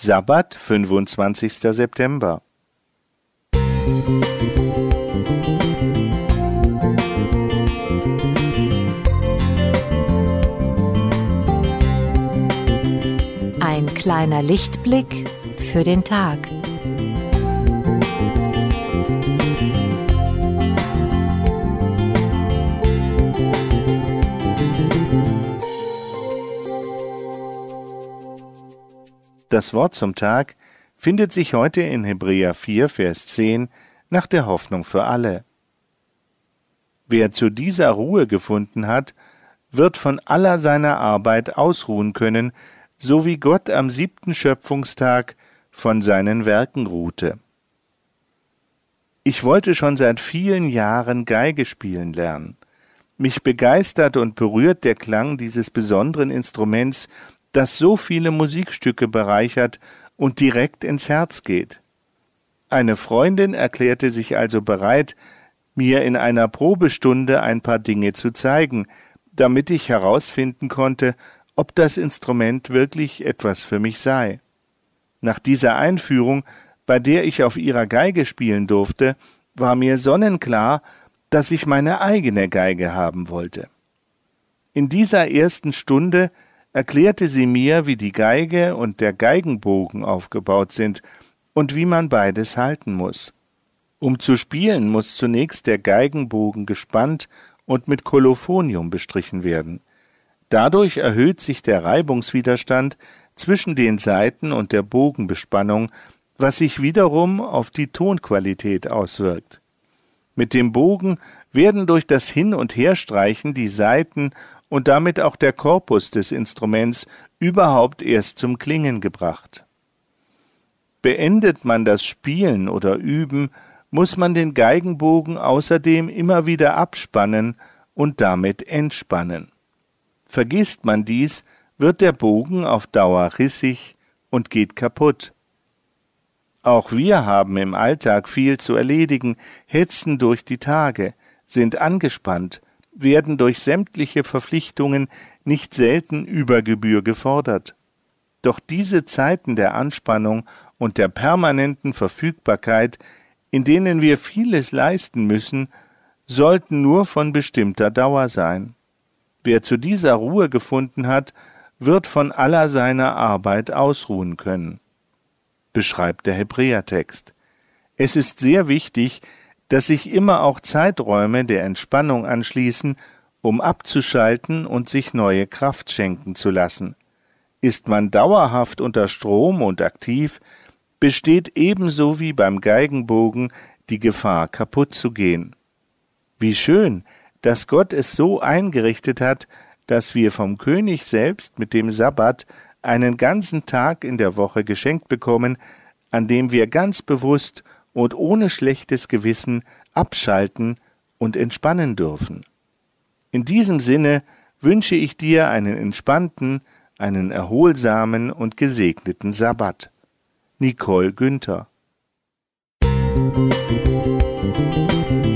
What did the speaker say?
Sabbat, 25. September. Ein kleiner Lichtblick für den Tag. Das Wort zum Tag findet sich heute in Hebräer 4, Vers 10 nach der Hoffnung für alle. Wer zu dieser Ruhe gefunden hat, wird von aller seiner Arbeit ausruhen können, so wie Gott am siebten Schöpfungstag von seinen Werken ruhte. Ich wollte schon seit vielen Jahren Geige spielen lernen. Mich begeistert und berührt der Klang dieses besonderen Instruments, das so viele Musikstücke bereichert und direkt ins Herz geht. Eine Freundin erklärte sich also bereit, mir in einer Probestunde ein paar Dinge zu zeigen, damit ich herausfinden konnte, ob das Instrument wirklich etwas für mich sei. Nach dieser Einführung, bei der ich auf ihrer Geige spielen durfte, war mir sonnenklar, dass ich meine eigene Geige haben wollte. In dieser ersten Stunde erklärte sie mir, wie die Geige und der Geigenbogen aufgebaut sind und wie man beides halten muss. Um zu spielen, muss zunächst der Geigenbogen gespannt und mit Kolophonium bestrichen werden. Dadurch erhöht sich der Reibungswiderstand zwischen den Saiten und der Bogenbespannung, was sich wiederum auf die Tonqualität auswirkt. Mit dem Bogen werden durch das Hin- und Herstreichen die Saiten und damit auch der Korpus des Instruments überhaupt erst zum Klingen gebracht. Beendet man das Spielen oder Üben, muss man den Geigenbogen außerdem immer wieder abspannen und damit entspannen. Vergisst man dies, wird der Bogen auf Dauer rissig und geht kaputt. Auch wir haben im Alltag viel zu erledigen, hetzen durch die Tage, sind angespannt, werden durch sämtliche Verpflichtungen nicht selten über Gebühr gefordert. Doch diese Zeiten der Anspannung und der permanenten Verfügbarkeit, in denen wir vieles leisten müssen, sollten nur von bestimmter Dauer sein. Wer zu dieser Ruhe gefunden hat, wird von aller seiner Arbeit ausruhen können, beschreibt der Hebräertext. Es ist sehr wichtig, dass sich immer auch Zeiträume der Entspannung anschließen, um abzuschalten und sich neue Kraft schenken zu lassen. Ist man dauerhaft unter Strom und aktiv, besteht ebenso wie beim Geigenbogen die Gefahr, kaputt zu gehen. Wie schön, dass Gott es so eingerichtet hat, dass wir vom König selbst mit dem Sabbat einen ganzen Tag in der Woche geschenkt bekommen, an dem wir ganz bewusst und ohne schlechtes Gewissen abschalten und entspannen dürfen. In diesem Sinne wünsche ich dir einen entspannten, einen erholsamen und gesegneten Sabbat. Nicole Günther Musik